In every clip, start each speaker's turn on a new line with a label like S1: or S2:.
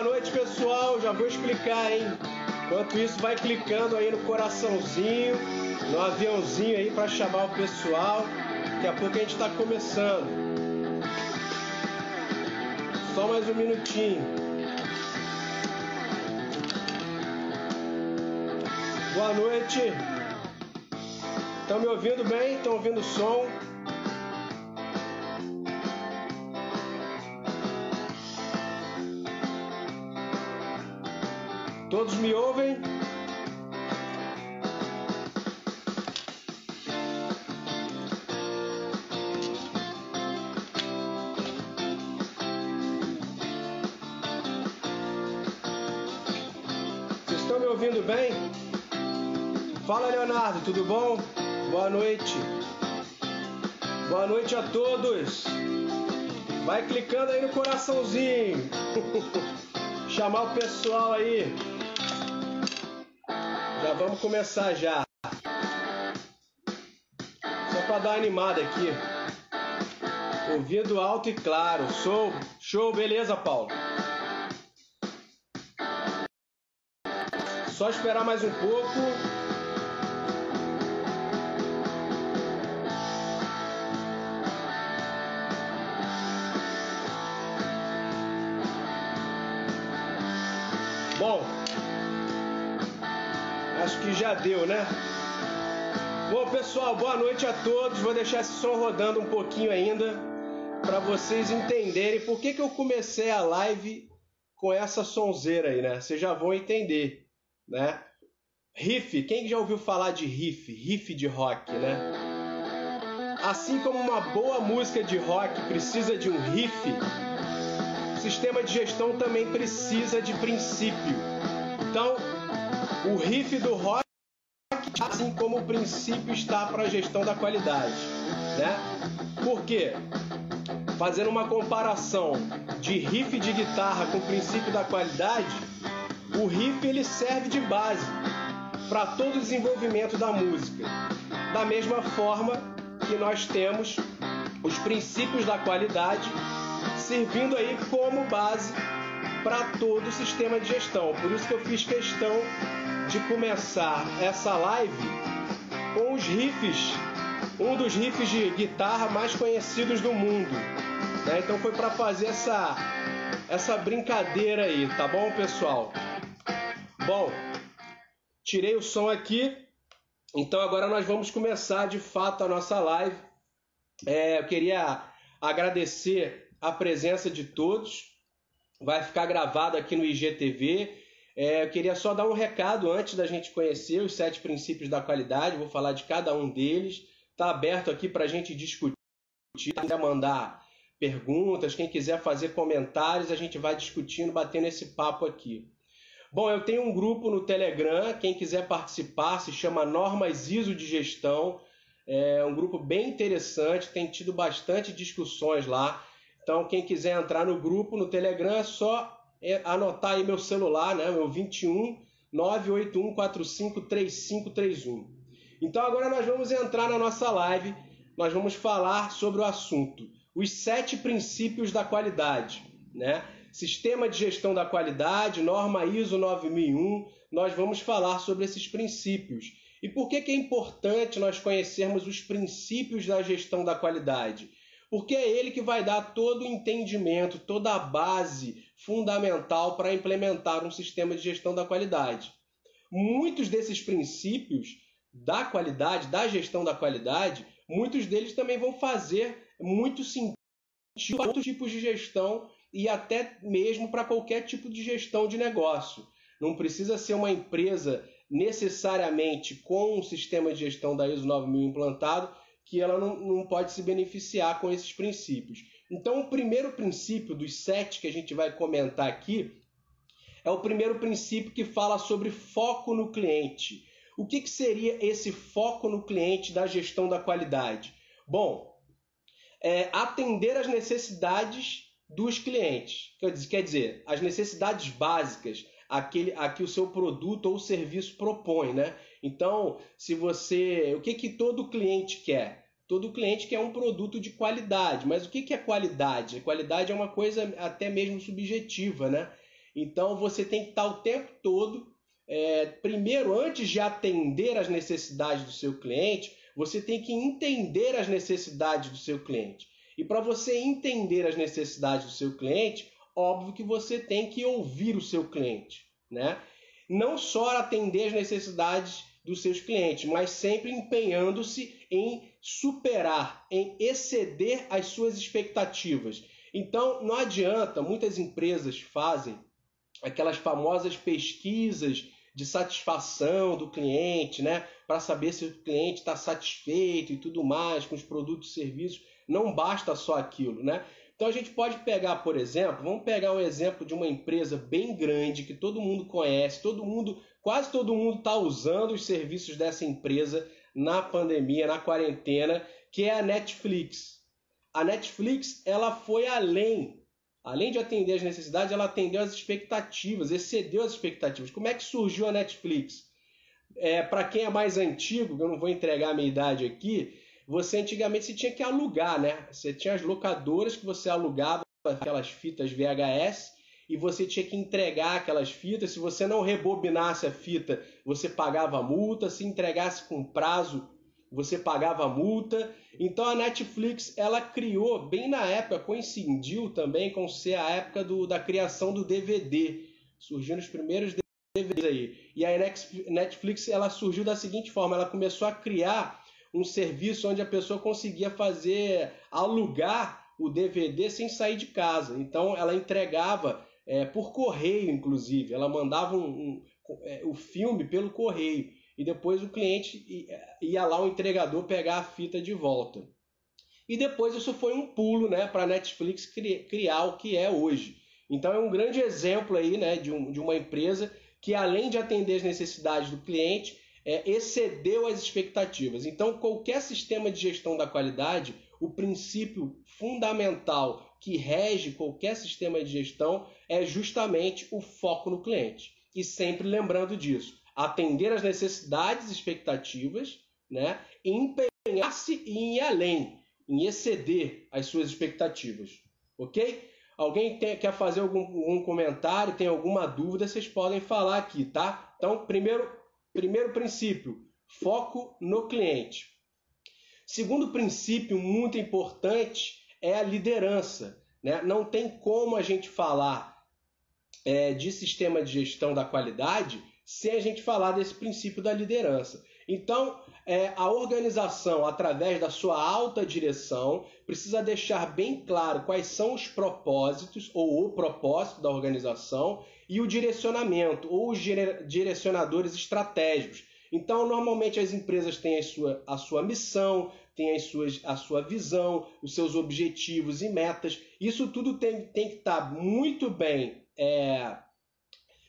S1: Boa noite, pessoal. Já vou explicar, hein? Enquanto isso, vai clicando aí no coraçãozinho, no aviãozinho aí para chamar o pessoal. Daqui a pouco a gente está começando. Só mais um minutinho. Boa noite. Estão me ouvindo bem? Estão ouvindo o som? Todos me ouvem? Vocês estão me ouvindo bem? Fala, Leonardo, tudo bom? Boa noite. Boa noite a todos. Vai clicando aí no coraçãozinho. Chamar o pessoal aí. Vamos começar já. Só para dar uma animada aqui. Ouvido alto e claro. Show, show, beleza, Paulo. Só esperar mais um pouco. Deu, né? Bom, pessoal, boa noite a todos. Vou deixar esse som rodando um pouquinho ainda para vocês entenderem por que, que eu comecei a live com essa sonzeira aí, né? Vocês já vão entender, né? Riff, quem já ouviu falar de riff? Riff de rock, né? Assim como uma boa música de rock precisa de um riff, o sistema de gestão também precisa de princípio. Então, o riff do rock, assim como o princípio está para a gestão da qualidade, né? Por quê? Fazendo uma comparação de riff de guitarra com o princípio da qualidade, o riff ele serve de base para todo o desenvolvimento da música. Da mesma forma que nós temos os princípios da qualidade servindo aí como base para todo o sistema de gestão. Por isso que eu fiz questão de começar essa live com os riffs, um dos riffs de guitarra mais conhecidos do mundo. Né? Então foi para fazer essa essa brincadeira aí, tá bom, pessoal? Bom, tirei o som aqui, então agora nós vamos começar de fato a nossa live. É, eu queria agradecer a presença de todos. Vai ficar gravado aqui no IGTV. É, eu queria só dar um recado antes da gente conhecer os sete princípios da qualidade. Vou falar de cada um deles. Está aberto aqui para a gente discutir. Quem quiser mandar perguntas, quem quiser fazer comentários, a gente vai discutindo, batendo esse papo aqui. Bom, eu tenho um grupo no Telegram. Quem quiser participar se chama Normas ISO de Gestão. É um grupo bem interessante, tem tido bastante discussões lá. Então, quem quiser entrar no grupo, no Telegram, é só anotar aí meu celular, né? Meu 21 981 45 3531. Então, agora nós vamos entrar na nossa live. Nós vamos falar sobre o assunto: os sete princípios da qualidade, né? Sistema de gestão da qualidade, norma ISO 9001. Nós vamos falar sobre esses princípios. E por que, que é importante nós conhecermos os princípios da gestão da qualidade? porque é ele que vai dar todo o entendimento, toda a base fundamental para implementar um sistema de gestão da qualidade. Muitos desses princípios da qualidade, da gestão da qualidade, muitos deles também vão fazer muito sentido para outros tipos de gestão e até mesmo para qualquer tipo de gestão de negócio. Não precisa ser uma empresa necessariamente com um sistema de gestão da ISO 9000 implantado que ela não, não pode se beneficiar com esses princípios. Então, o primeiro princípio dos sete que a gente vai comentar aqui é o primeiro princípio que fala sobre foco no cliente. O que, que seria esse foco no cliente da gestão da qualidade? Bom, é atender às necessidades dos clientes. Quer dizer, as necessidades básicas aquele, a que o seu produto ou serviço propõe, né? Então, se você. O que, que todo cliente quer? Todo cliente quer um produto de qualidade. Mas o que, é qualidade? Qualidade é uma coisa até mesmo subjetiva, né? Então você tem que estar o tempo todo, é, primeiro, antes de atender as necessidades do seu cliente, você tem que entender as necessidades do seu cliente. E para você entender as necessidades do seu cliente, óbvio que você tem que ouvir o seu cliente, né? Não só atender as necessidades dos seus clientes, mas sempre empenhando-se em superar, em exceder as suas expectativas. Então, não adianta, muitas empresas fazem aquelas famosas pesquisas de satisfação do cliente, né? Para saber se o cliente está satisfeito e tudo mais com os produtos e serviços não basta só aquilo, né? Então a gente pode pegar, por exemplo, vamos pegar um exemplo de uma empresa bem grande que todo mundo conhece, todo mundo, quase todo mundo está usando os serviços dessa empresa na pandemia, na quarentena, que é a Netflix. A Netflix ela foi além, além de atender as necessidades, ela atendeu as expectativas, excedeu as expectativas. Como é que surgiu a Netflix? É, Para quem é mais antigo, eu não vou entregar a minha idade aqui, você antigamente você tinha que alugar, né? Você tinha as locadoras que você alugava aquelas fitas VHS e você tinha que entregar aquelas fitas. Se você não rebobinasse a fita, você pagava multa. Se entregasse com prazo, você pagava multa. Então a Netflix ela criou bem na época, coincidiu também com ser a época do, da criação do DVD. Surgiram os primeiros DVDs aí. E a Netflix ela surgiu da seguinte forma: ela começou a criar um serviço onde a pessoa conseguia fazer alugar o DVD sem sair de casa. Então ela entregava é, por correio, inclusive. Ela mandava um, um, é, o filme pelo correio e depois o cliente ia lá o entregador pegar a fita de volta. E depois isso foi um pulo, né, para a Netflix criar o que é hoje. Então é um grande exemplo aí, né, de, um, de uma empresa que além de atender as necessidades do cliente, é, excedeu as expectativas. Então, qualquer sistema de gestão da qualidade, o princípio fundamental que rege qualquer sistema de gestão é justamente o foco no cliente. E sempre lembrando disso, atender às necessidades e expectativas, né? empenhar-se em ir além, em exceder as suas expectativas. Ok? Alguém tem, quer fazer algum, algum comentário, tem alguma dúvida, vocês podem falar aqui, tá? Então, primeiro, Primeiro princípio, foco no cliente. Segundo princípio muito importante é a liderança. Né? Não tem como a gente falar é, de sistema de gestão da qualidade sem a gente falar desse princípio da liderança. Então, é, a organização, através da sua alta direção, precisa deixar bem claro quais são os propósitos ou o propósito da organização e o direcionamento ou os direcionadores estratégicos. Então, normalmente as empresas têm a sua, a sua missão, têm as suas, a sua visão, os seus objetivos e metas. Isso tudo tem, tem que estar muito bem é,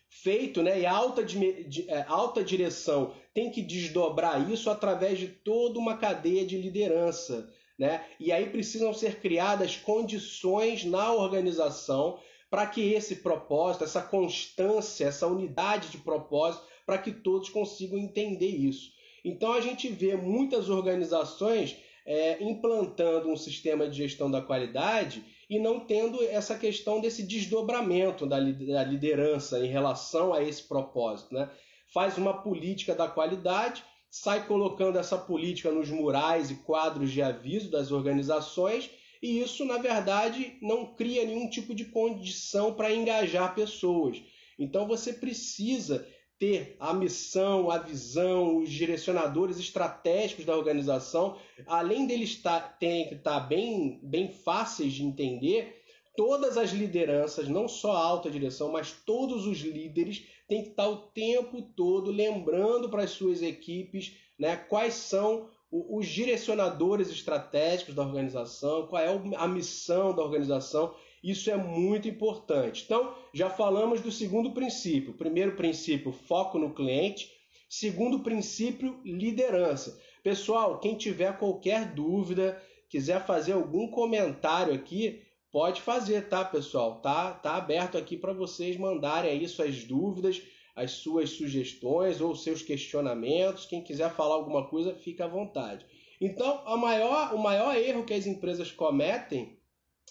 S1: feito, né? E a alta, de, é, alta direção tem que desdobrar isso através de toda uma cadeia de liderança. Né? E aí precisam ser criadas condições na organização para que esse propósito, essa constância, essa unidade de propósito, para que todos consigam entender isso. Então a gente vê muitas organizações é, implantando um sistema de gestão da qualidade e não tendo essa questão desse desdobramento da, da liderança em relação a esse propósito. Né? Faz uma política da qualidade, sai colocando essa política nos murais e quadros de aviso das organizações e isso, na verdade, não cria nenhum tipo de condição para engajar pessoas. Então você precisa ter a missão, a visão, os direcionadores estratégicos da organização, além deles terem que estar bem, bem fáceis de entender, todas as lideranças, não só a alta direção, mas todos os líderes têm que estar o tempo todo lembrando para as suas equipes né, quais são os direcionadores estratégicos da organização, qual é a missão da organização. Isso é muito importante. Então, já falamos do segundo princípio. Primeiro princípio, foco no cliente. Segundo princípio, liderança. Pessoal, quem tiver qualquer dúvida, quiser fazer algum comentário aqui, pode fazer, tá, pessoal? Tá, tá aberto aqui para vocês mandarem aí suas dúvidas as suas sugestões ou seus questionamentos. Quem quiser falar alguma coisa, fica à vontade. Então, maior, o maior erro que as empresas cometem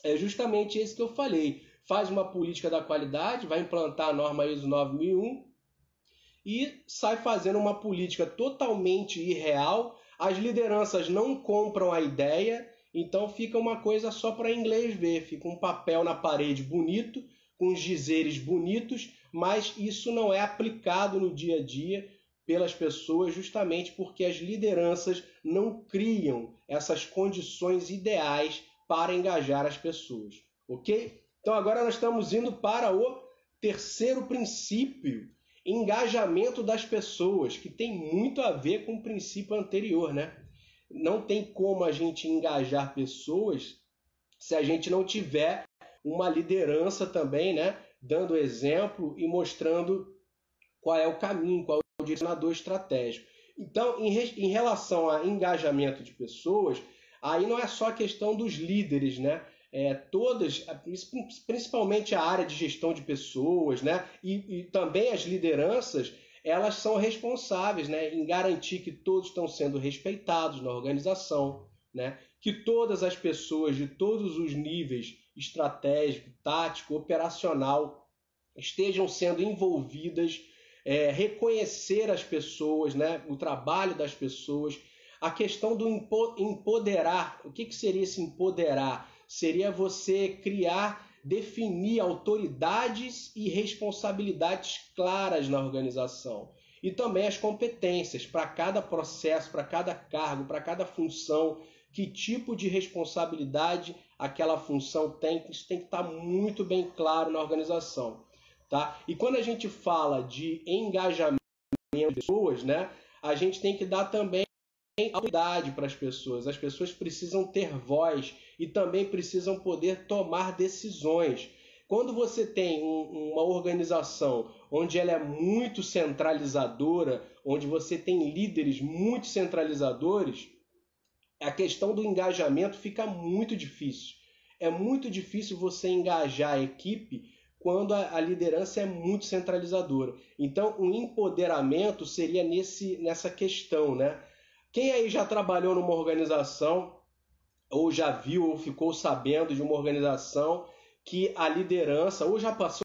S1: é justamente esse que eu falei: faz uma política da qualidade, vai implantar a norma ISO 9001 e sai fazendo uma política totalmente irreal. As lideranças não compram a ideia, então fica uma coisa só para inglês ver, fica um papel na parede bonito, com os dizeres bonitos, mas isso não é aplicado no dia a dia pelas pessoas justamente porque as lideranças não criam essas condições ideais para engajar as pessoas, ok? Então agora nós estamos indo para o terceiro princípio, engajamento das pessoas, que tem muito a ver com o princípio anterior, né? Não tem como a gente engajar pessoas se a gente não tiver uma liderança também, né? Dando exemplo e mostrando qual é o caminho, qual é o direcionador estratégico. Então, em, em relação a engajamento de pessoas, aí não é só a questão dos líderes, né? É, todas, principalmente a área de gestão de pessoas, né? E, e, também as lideranças, elas são responsáveis, né? Em garantir que todos estão sendo respeitados na organização, né? Que todas as pessoas de todos os níveis estratégico, tático, operacional estejam sendo envolvidas, é, reconhecer as pessoas, né? O trabalho das pessoas, a questão do empoderar. O que, que seria esse empoderar? seria você criar, definir autoridades e responsabilidades claras na organização. E também as competências para cada processo, para cada cargo, para cada função, que tipo de responsabilidade aquela função tem, isso tem que estar muito bem claro na organização. Tá? E quando a gente fala de engajamento de pessoas, né, a gente tem que dar também autoridade para as pessoas. As pessoas precisam ter voz e também precisam poder tomar decisões. Quando você tem um, uma organização onde ela é muito centralizadora, onde você tem líderes muito centralizadores, a questão do engajamento fica muito difícil. É muito difícil você engajar a equipe quando a, a liderança é muito centralizadora. Então, o empoderamento seria nesse, nessa questão, né? Quem aí já trabalhou numa organização ou já viu ou ficou sabendo de uma organização que a liderança, ou já passou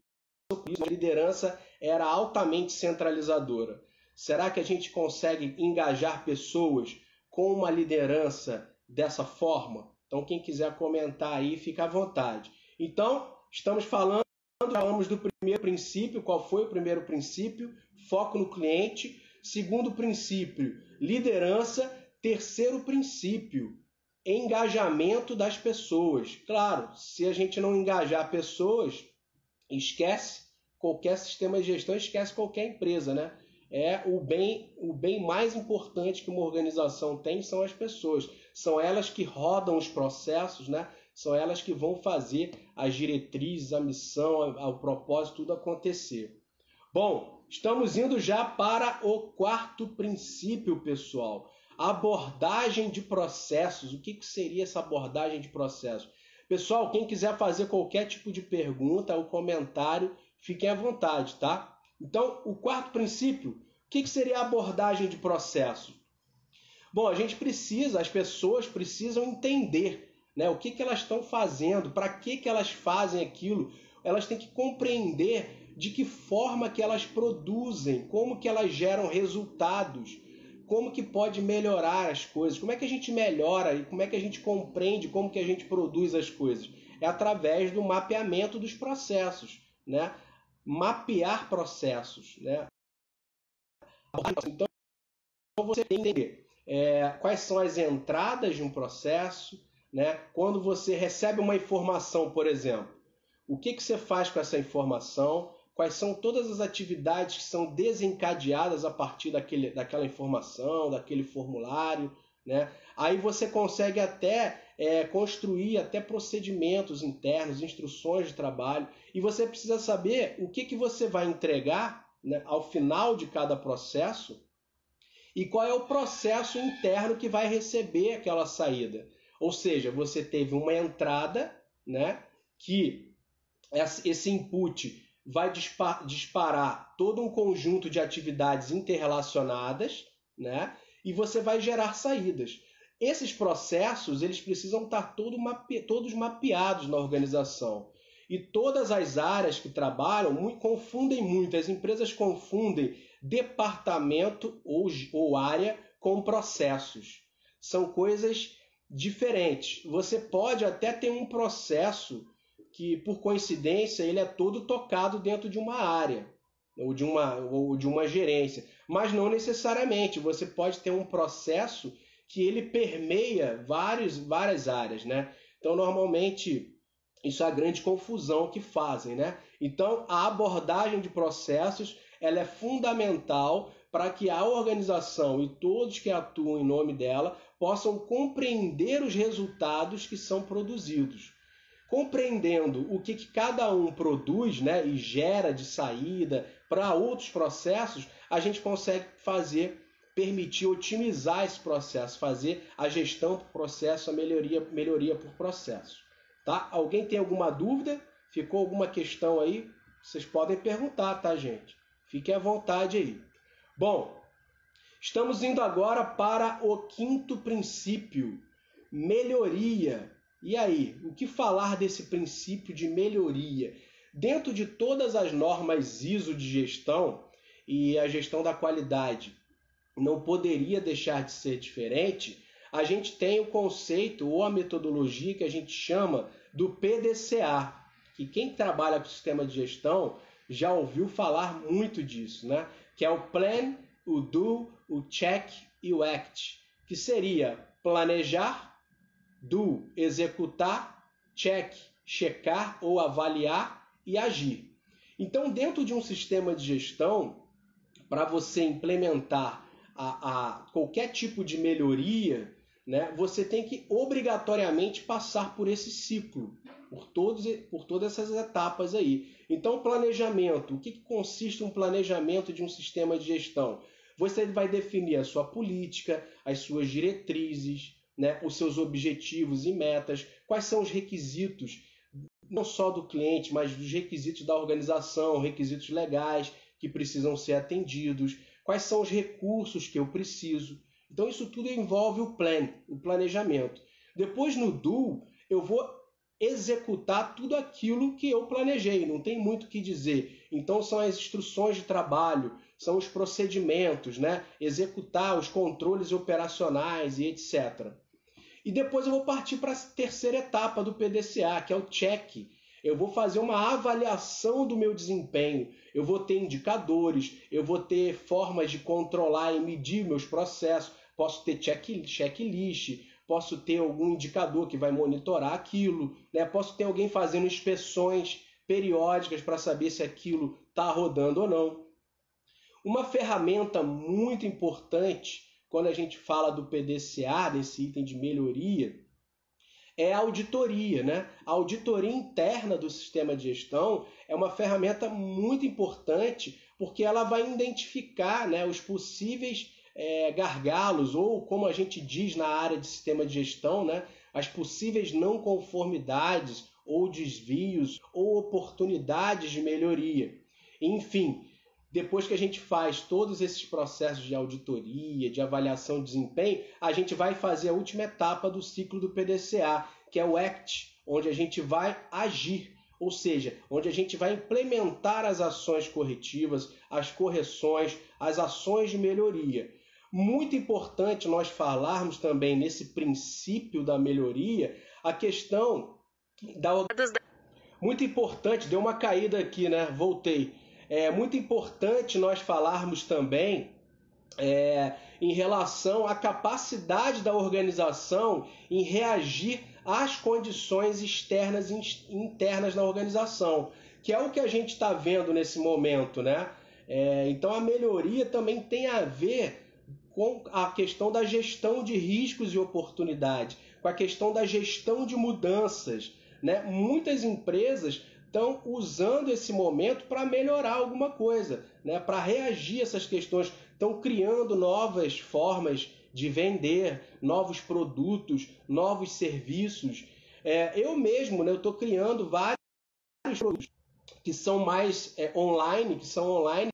S1: por isso, a liderança era altamente centralizadora. Será que a gente consegue engajar pessoas com uma liderança dessa forma? Então, quem quiser comentar aí, fica à vontade. Então, estamos falando, falamos do primeiro princípio. Qual foi o primeiro princípio? Foco no cliente. Segundo princípio, liderança. Terceiro princípio, engajamento das pessoas. Claro, se a gente não engajar pessoas, esquece qualquer sistema de gestão, esquece qualquer empresa, né? É o bem, o bem mais importante que uma organização tem são as pessoas. São elas que rodam os processos, né? São elas que vão fazer as diretrizes, a missão, o propósito, tudo acontecer. Bom, estamos indo já para o quarto princípio, pessoal abordagem de processos. O que, que seria essa abordagem de processos? Pessoal, quem quiser fazer qualquer tipo de pergunta ou comentário, fiquem à vontade, tá? Então, o quarto princípio, o que, que seria a abordagem de processo? Bom, a gente precisa, as pessoas precisam entender né, o que, que elas estão fazendo, para que, que elas fazem aquilo. Elas têm que compreender de que forma que elas produzem, como que elas geram resultados como que pode melhorar as coisas, como é que a gente melhora e como é que a gente compreende como que a gente produz as coisas. É através do mapeamento dos processos, né? Mapear processos, né? Então você tem que entender é, quais são as entradas de um processo, né? Quando você recebe uma informação, por exemplo, o que, que você faz com essa informação? Quais são todas as atividades que são desencadeadas a partir daquele, daquela informação, daquele formulário. Né? Aí você consegue até é, construir até procedimentos internos, instruções de trabalho, e você precisa saber o que, que você vai entregar né, ao final de cada processo e qual é o processo interno que vai receber aquela saída. Ou seja, você teve uma entrada né, que esse input vai disparar todo um conjunto de atividades interrelacionadas, né? E você vai gerar saídas. Esses processos eles precisam estar todo mape... todos mapeados na organização. E todas as áreas que trabalham muito, confundem muito. As empresas confundem departamento ou, ou área com processos. São coisas diferentes. Você pode até ter um processo que, por coincidência, ele é todo tocado dentro de uma área ou de uma, ou de uma gerência, mas não necessariamente. Você pode ter um processo que ele permeia vários, várias áreas, né? Então, normalmente, isso é a grande confusão que fazem, né? Então, a abordagem de processos ela é fundamental para que a organização e todos que atuam em nome dela possam compreender os resultados que são produzidos. Compreendendo o que, que cada um produz né, e gera de saída para outros processos, a gente consegue fazer, permitir otimizar esse processo, fazer a gestão por processo, a melhoria, melhoria por processo. Tá? Alguém tem alguma dúvida? Ficou alguma questão aí? Vocês podem perguntar, tá, gente? Fiquem à vontade aí. Bom, estamos indo agora para o quinto princípio, melhoria. E aí, o que falar desse princípio de melhoria? Dentro de todas as normas ISO de gestão e a gestão da qualidade não poderia deixar de ser diferente, a gente tem o conceito ou a metodologia que a gente chama do PDCA, que quem trabalha com sistema de gestão já ouviu falar muito disso, né? Que é o plan, o do, o check e o act, que seria planejar, do, executar, check, checar ou avaliar e agir. Então, dentro de um sistema de gestão, para você implementar a, a, qualquer tipo de melhoria, né, você tem que obrigatoriamente passar por esse ciclo, por, todos, por todas essas etapas aí. Então, planejamento. O que, que consiste um planejamento de um sistema de gestão? Você vai definir a sua política, as suas diretrizes, né, os seus objetivos e metas, quais são os requisitos não só do cliente, mas dos requisitos da organização, requisitos legais que precisam ser atendidos, quais são os recursos que eu preciso. Então isso tudo envolve o plan, o planejamento. Depois no do, eu vou executar tudo aquilo que eu planejei, não tem muito o que dizer. Então são as instruções de trabalho, são os procedimentos, né? Executar os controles operacionais e etc. E depois eu vou partir para a terceira etapa do PDCA, que é o check. Eu vou fazer uma avaliação do meu desempenho. Eu vou ter indicadores, eu vou ter formas de controlar e medir meus processos. Posso ter check, checklist, posso ter algum indicador que vai monitorar aquilo, né? posso ter alguém fazendo inspeções periódicas para saber se aquilo está rodando ou não. Uma ferramenta muito importante quando a gente fala do PDCA, desse item de melhoria, é a auditoria. Né? A auditoria interna do sistema de gestão é uma ferramenta muito importante porque ela vai identificar né, os possíveis é, gargalos, ou como a gente diz na área de sistema de gestão, né, as possíveis não conformidades ou desvios ou oportunidades de melhoria. Enfim, depois que a gente faz todos esses processos de auditoria, de avaliação de desempenho, a gente vai fazer a última etapa do ciclo do PDCA, que é o ACT, onde a gente vai agir, ou seja, onde a gente vai implementar as ações corretivas, as correções, as ações de melhoria. Muito importante nós falarmos também nesse princípio da melhoria a questão da. Muito importante, deu uma caída aqui, né? Voltei é muito importante nós falarmos também é, em relação à capacidade da organização em reagir às condições externas e internas na organização, que é o que a gente está vendo nesse momento, né? É, então a melhoria também tem a ver com a questão da gestão de riscos e oportunidades, com a questão da gestão de mudanças. Né? Muitas empresas estão usando esse momento para melhorar alguma coisa, né? para reagir a essas questões. Estão criando novas formas de vender, novos produtos, novos serviços. É, eu mesmo, né, eu estou criando vários produtos que são mais é, online, que são online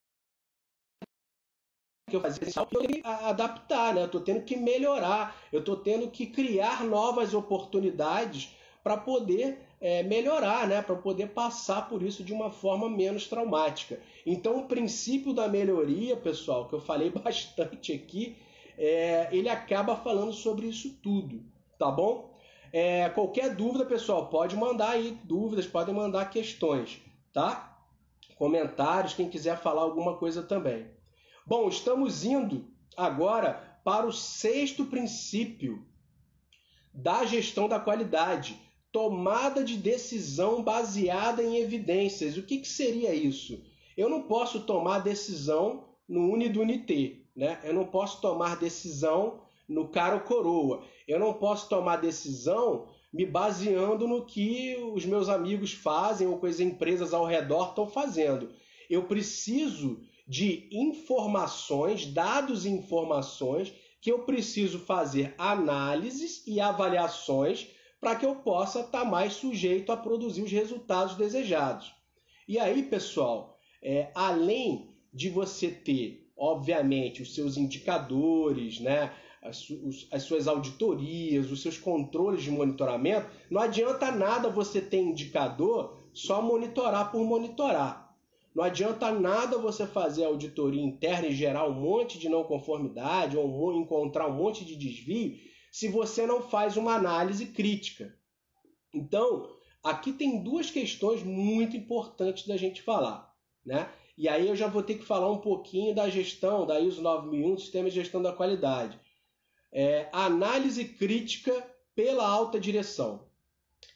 S1: que eu fazia eu tenho que adaptar, né? Eu estou tendo que melhorar, eu estou tendo que criar novas oportunidades para poder é, melhorar, né? Para poder passar por isso de uma forma menos traumática. Então, o princípio da melhoria, pessoal, que eu falei bastante aqui, é, ele acaba falando sobre isso tudo, tá bom? É, qualquer dúvida, pessoal, pode mandar aí dúvidas, podem mandar questões, tá? Comentários, quem quiser falar alguma coisa também. Bom, estamos indo agora para o sexto princípio da gestão da qualidade tomada de decisão baseada em evidências. O que, que seria isso? Eu não posso tomar decisão no unidunité, né? Eu não posso tomar decisão no caro coroa. Eu não posso tomar decisão me baseando no que os meus amigos fazem ou que as empresas ao redor estão fazendo. Eu preciso de informações, dados e informações que eu preciso fazer análises e avaliações para que eu possa estar tá mais sujeito a produzir os resultados desejados. E aí, pessoal, é, além de você ter, obviamente, os seus indicadores, né, as, as suas auditorias, os seus controles de monitoramento, não adianta nada você ter indicador só monitorar por monitorar. Não adianta nada você fazer auditoria interna e gerar um monte de não conformidade ou encontrar um monte de desvio se você não faz uma análise crítica. Então, aqui tem duas questões muito importantes da gente falar, né? E aí eu já vou ter que falar um pouquinho da gestão da ISO 9001, Sistema de Gestão da Qualidade. É, análise crítica pela alta direção.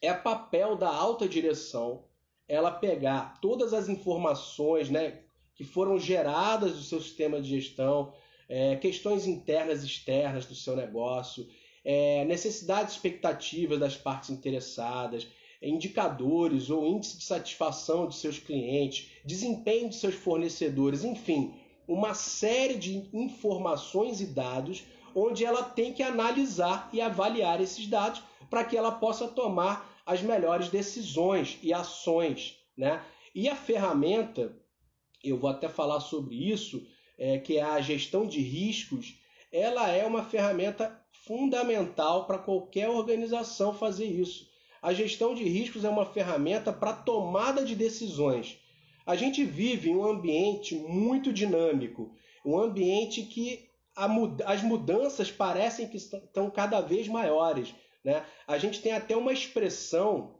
S1: É papel da alta direção ela pegar todas as informações né, que foram geradas do seu sistema de gestão, é, questões internas e externas do seu negócio, é, necessidades expectativas das partes interessadas, indicadores ou índice de satisfação de seus clientes, desempenho de seus fornecedores, enfim, uma série de informações e dados onde ela tem que analisar e avaliar esses dados para que ela possa tomar as melhores decisões e ações. Né? E a ferramenta, eu vou até falar sobre isso, é, que é a gestão de riscos, ela é uma ferramenta fundamental para qualquer organização fazer isso. A gestão de riscos é uma ferramenta para tomada de decisões. A gente vive em um ambiente muito dinâmico, um ambiente que as mudanças parecem que estão cada vez maiores. Né? A gente tem até uma expressão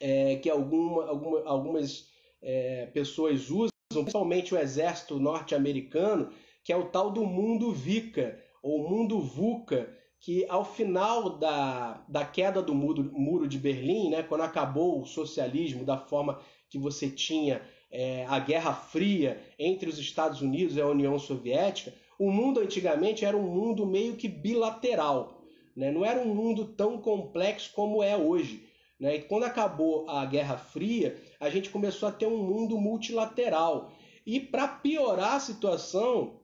S1: é, que alguma, alguma, algumas é, pessoas usam, principalmente o exército norte-americano, que é o tal do mundo VICA, ou mundo VUCA, que ao final da, da queda do muro, muro de Berlim, né, quando acabou o socialismo da forma que você tinha é, a Guerra Fria entre os Estados Unidos e a União Soviética, o mundo antigamente era um mundo meio que bilateral. Né? Não era um mundo tão complexo como é hoje. Né? E quando acabou a Guerra Fria, a gente começou a ter um mundo multilateral. E para piorar a situação,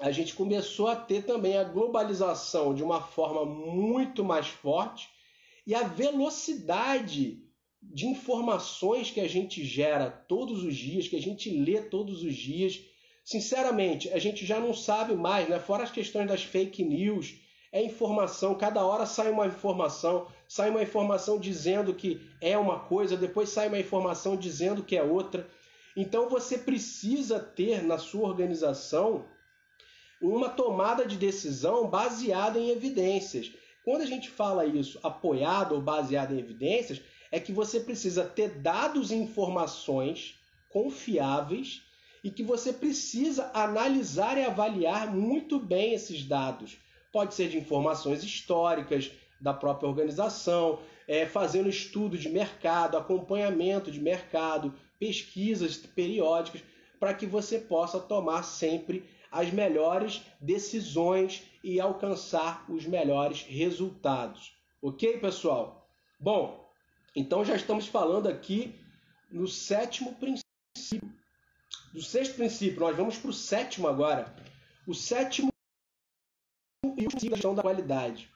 S1: a gente começou a ter também a globalização de uma forma muito mais forte e a velocidade de informações que a gente gera todos os dias, que a gente lê todos os dias. Sinceramente, a gente já não sabe mais, né? Fora as questões das fake news, é informação, cada hora sai uma informação, sai uma informação dizendo que é uma coisa, depois sai uma informação dizendo que é outra. Então você precisa ter na sua organização uma tomada de decisão baseada em evidências. Quando a gente fala isso apoiado ou baseado em evidências, é que você precisa ter dados e informações confiáveis e que você precisa analisar e avaliar muito bem esses dados. Pode ser de informações históricas da própria organização, é, fazendo estudo de mercado, acompanhamento de mercado, pesquisas periódicas, para que você possa tomar sempre as melhores decisões e alcançar os melhores resultados. Ok, pessoal? Bom, então já estamos falando aqui no sétimo princípio. Do sexto princípio, nós vamos para o sétimo agora. O sétimo e o gestão da qualidade.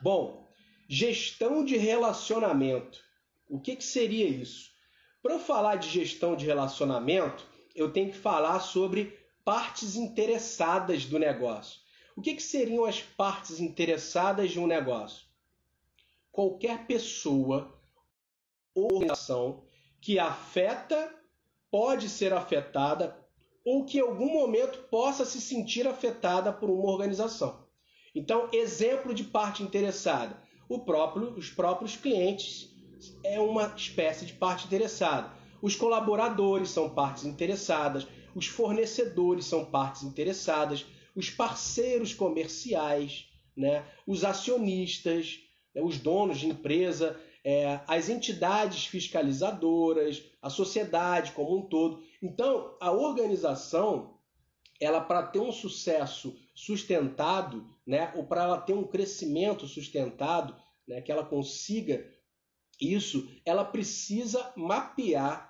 S1: Bom, gestão de relacionamento. O que, que seria isso? Para eu falar de gestão de relacionamento, eu tenho que falar sobre partes interessadas do negócio. O que, que seriam as partes interessadas de um negócio? Qualquer pessoa organização que afeta, pode ser afetada ou que em algum momento possa se sentir afetada por uma organização. Então, exemplo de parte interessada, próprio, os próprios clientes é uma espécie de parte interessada. Os colaboradores são partes interessadas, os fornecedores são partes interessadas, os parceiros comerciais, né, os acionistas, né, os donos de empresa, é, as entidades fiscalizadoras, a sociedade como um todo. Então, a organização, ela para ter um sucesso sustentado, né, ou para ela ter um crescimento sustentado, né, que ela consiga isso, ela precisa mapear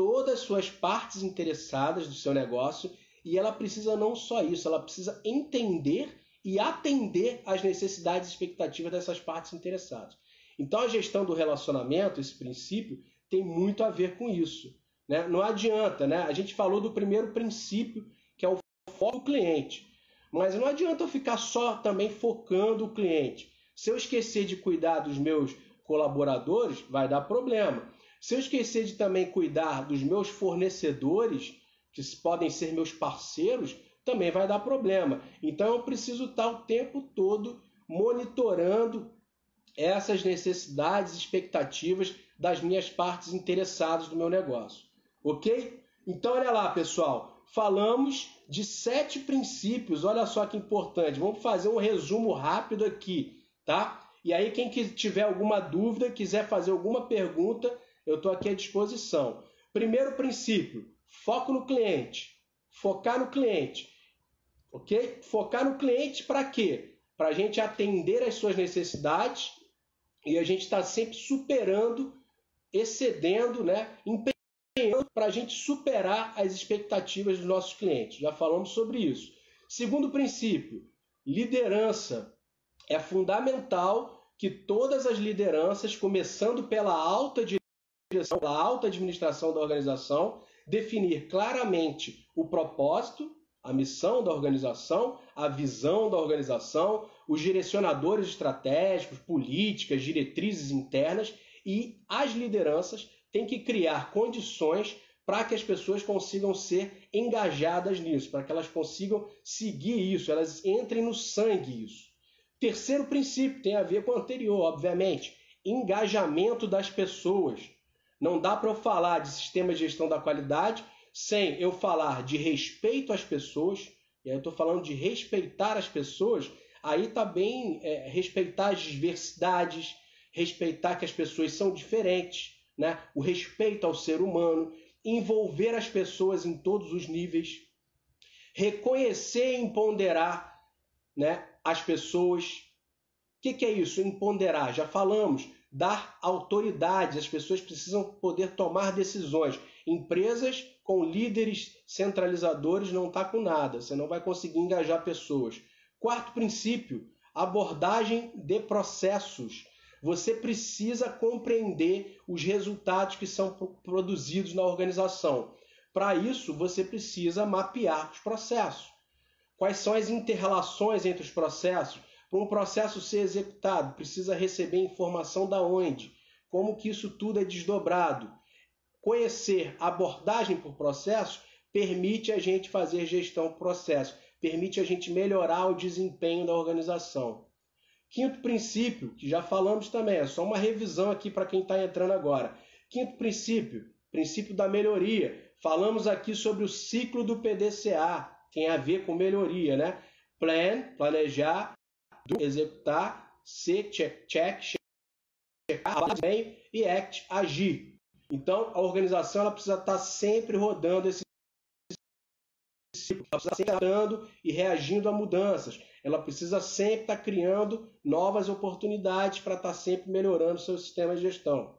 S1: todas as suas partes interessadas do seu negócio e ela precisa não só isso, ela precisa entender e atender às necessidades e expectativas dessas partes interessadas. Então a gestão do relacionamento, esse princípio, tem muito a ver com isso. Né? Não adianta, né? A gente falou do primeiro princípio, que é o foco do cliente. Mas não adianta eu ficar só também focando o cliente. Se eu esquecer de cuidar dos meus colaboradores, vai dar problema. Se eu esquecer de também cuidar dos meus fornecedores, que podem ser meus parceiros, também vai dar problema. Então eu preciso estar o tempo todo monitorando essas necessidades, expectativas das minhas partes interessadas do meu negócio. Ok? Então olha lá, pessoal. Falamos de sete princípios. Olha só que importante. Vamos fazer um resumo rápido aqui, tá? E aí, quem tiver alguma dúvida, quiser fazer alguma pergunta, eu estou aqui à disposição. Primeiro princípio: foco no cliente. Focar no cliente. Ok? Focar no cliente para quê? Para a gente atender às suas necessidades e a gente está sempre superando, excedendo, né? empenhando para a gente superar as expectativas dos nossos clientes. Já falamos sobre isso. Segundo princípio: liderança é fundamental que todas as lideranças, começando pela alta direção, pela alta administração da organização, definir claramente o propósito, a missão da organização, a visão da organização, os direcionadores estratégicos, políticas, diretrizes internas e as lideranças têm que criar condições para que as pessoas consigam ser engajadas nisso, para que elas consigam seguir isso, elas entrem no sangue isso. Terceiro princípio tem a ver com o anterior, obviamente, engajamento das pessoas. Não dá para eu falar de sistema de gestão da qualidade sem eu falar de respeito às pessoas. E aí eu estou falando de respeitar as pessoas. Aí está bem é, respeitar as diversidades, respeitar que as pessoas são diferentes, né? o respeito ao ser humano, envolver as pessoas em todos os níveis, reconhecer e empoderar né, as pessoas. O que, que é isso? Empoderar. Já falamos. Dar autoridade. As pessoas precisam poder tomar decisões. Empresas com líderes centralizadores não está com nada. Você não vai conseguir engajar pessoas. Quarto princípio: abordagem de processos. Você precisa compreender os resultados que são produzidos na organização. Para isso, você precisa mapear os processos. Quais são as interrelações entre os processos? Para um processo ser executado, precisa receber informação da onde? Como que isso tudo é desdobrado? Conhecer abordagem por processo permite a gente fazer gestão processo, permite a gente melhorar o desempenho da organização. Quinto princípio, que já falamos também, é só uma revisão aqui para quem está entrando agora. Quinto princípio, princípio da melhoria. Falamos aqui sobre o ciclo do PDCA, tem a ver com melhoria, né? Plan, planejar, do, executar, C, check, check, checar, bem, e act, agir. Então, a organização ela precisa estar sempre rodando esse ciclo, ela precisa sempre e reagindo a mudanças. Ela precisa sempre estar criando novas oportunidades para estar sempre melhorando seu sistema de gestão.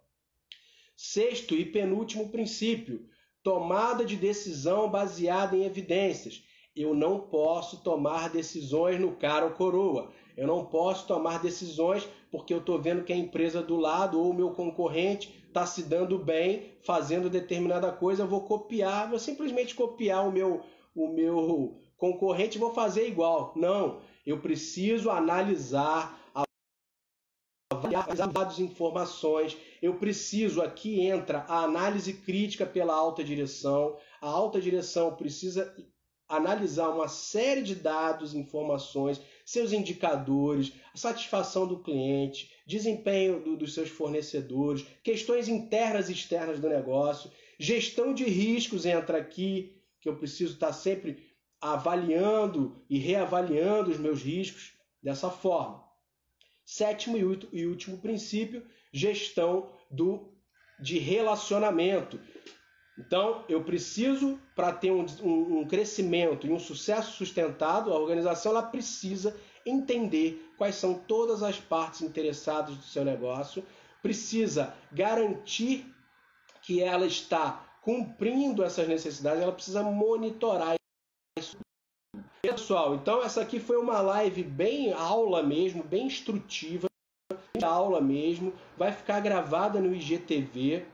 S1: Sexto e penúltimo princípio: tomada de decisão baseada em evidências. Eu não posso tomar decisões no cara ou coroa. Eu não posso tomar decisões porque eu estou vendo que a empresa do lado ou o meu concorrente está se dando bem, fazendo determinada coisa, eu vou copiar, vou simplesmente copiar o meu, o meu concorrente e vou fazer igual. Não, eu preciso analisar, avaliar dados informações. Eu preciso, aqui entra a análise crítica pela alta direção. A alta direção precisa analisar uma série de dados, informações, seus indicadores, a satisfação do cliente, desempenho do, dos seus fornecedores, questões internas e externas do negócio, gestão de riscos entra aqui, que eu preciso estar sempre avaliando e reavaliando os meus riscos dessa forma. Sétimo e último princípio, gestão do, de relacionamento. Então, eu preciso, para ter um, um, um, crescimento e um sucesso sustentado, a organização ela precisa entender quais são todas as partes interessadas do seu negócio, precisa garantir que ela está cumprindo essas necessidades, ela precisa monitorar isso. Pessoal, então essa aqui foi uma live bem aula mesmo, bem instrutiva, aula mesmo, vai ficar gravada no IGTV.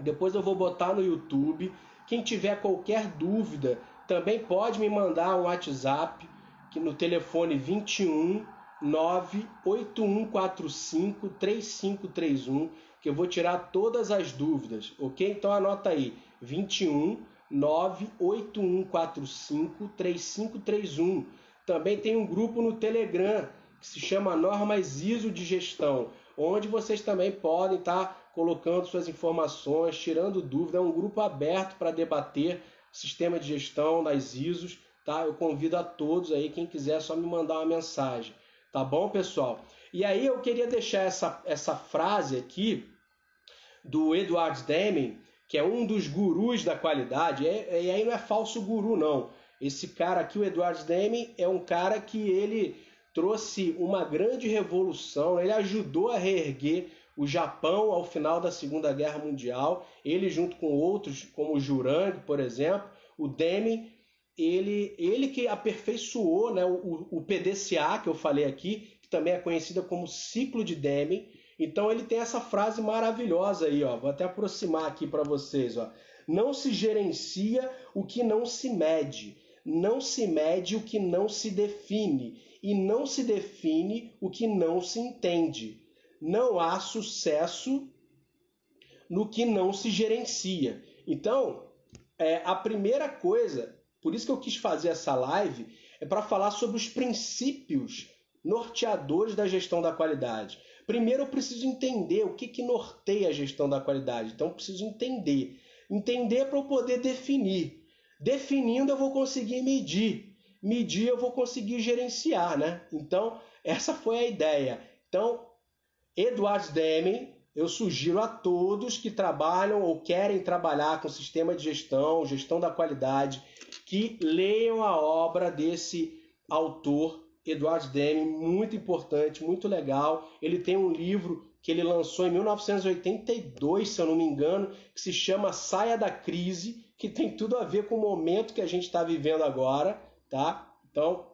S1: Depois eu vou botar no YouTube. Quem tiver qualquer dúvida, também pode me mandar um WhatsApp que no telefone 21 98145 3531, que eu vou tirar todas as dúvidas, ok? Então anota aí, 21 98145 3531. Também tem um grupo no Telegram que se chama Normas ISO de Gestão, onde vocês também podem estar colocando suas informações, tirando dúvida. É um grupo aberto para debater sistema de gestão das ISOs, tá? Eu convido a todos aí, quem quiser, só me mandar uma mensagem, tá bom, pessoal? E aí eu queria deixar essa, essa frase aqui do Edward Deming, que é um dos gurus da qualidade, e aí não é falso guru, não. Esse cara aqui, o Edward Deming, é um cara que ele trouxe uma grande revolução, ele ajudou a reerguer o Japão ao final da Segunda Guerra Mundial, ele junto com outros, como o Jurang, por exemplo, o Deming, ele, ele que aperfeiçoou né, o, o PDCA, que eu falei aqui, que também é conhecida como ciclo de Deming. Então ele tem essa frase maravilhosa aí, ó. Vou até aproximar aqui para vocês, ó. Não se gerencia o que não se mede, não se mede o que não se define e não se define o que não se entende não há sucesso no que não se gerencia. Então, é, a primeira coisa, por isso que eu quis fazer essa live, é para falar sobre os princípios norteadores da gestão da qualidade. Primeiro, eu preciso entender o que, que norteia a gestão da qualidade. Então, eu preciso entender. Entender para eu poder definir. Definindo, eu vou conseguir medir. Medir, eu vou conseguir gerenciar, né? Então, essa foi a ideia. Então, Edward Deming, eu sugiro a todos que trabalham ou querem trabalhar com sistema de gestão, gestão da qualidade, que leiam a obra desse autor, Edward Deming, muito importante, muito legal. Ele tem um livro que ele lançou em 1982, se eu não me engano, que se chama Saia da Crise, que tem tudo a ver com o momento que a gente está vivendo agora, tá? Então,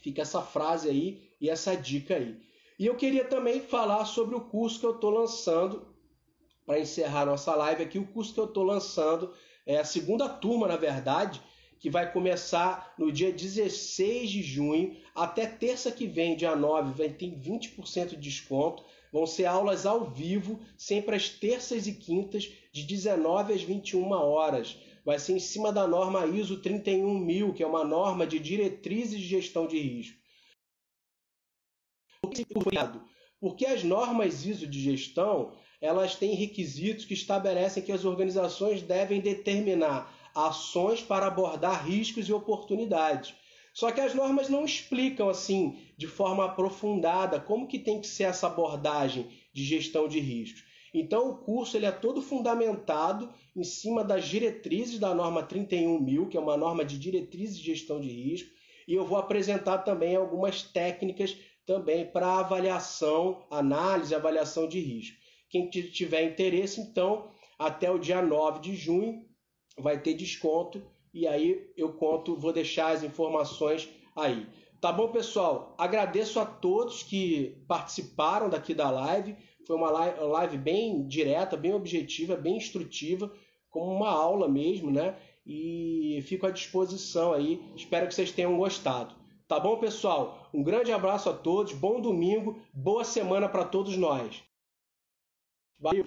S1: fica essa frase aí e essa dica aí. E eu queria também falar sobre o curso que eu estou lançando, para encerrar nossa live aqui, o curso que eu estou lançando é a segunda turma, na verdade, que vai começar no dia 16 de junho até terça que vem, dia 9, vai ter 20% de desconto. Vão ser aulas ao vivo, sempre às terças e quintas, de 19 às 21 horas. Vai ser em cima da norma ISO 31000, que é uma norma de diretrizes de gestão de risco. Porque as normas ISO de gestão, elas têm requisitos que estabelecem que as organizações devem determinar ações para abordar riscos e oportunidades. Só que as normas não explicam assim, de forma aprofundada, como que tem que ser essa abordagem de gestão de riscos. Então o curso ele é todo fundamentado em cima das diretrizes da norma 31000, que é uma norma de diretrizes de gestão de risco, e eu vou apresentar também algumas técnicas também para avaliação, análise avaliação de risco. Quem tiver interesse, então, até o dia 9 de junho vai ter desconto e aí eu conto, vou deixar as informações aí. Tá bom, pessoal? Agradeço a todos que participaram daqui da live. Foi uma live bem direta, bem objetiva, bem instrutiva, como uma aula mesmo, né? E fico à disposição aí. Espero que vocês tenham gostado. Tá bom, pessoal? Um grande abraço a todos, bom domingo, boa semana para todos nós. Valeu.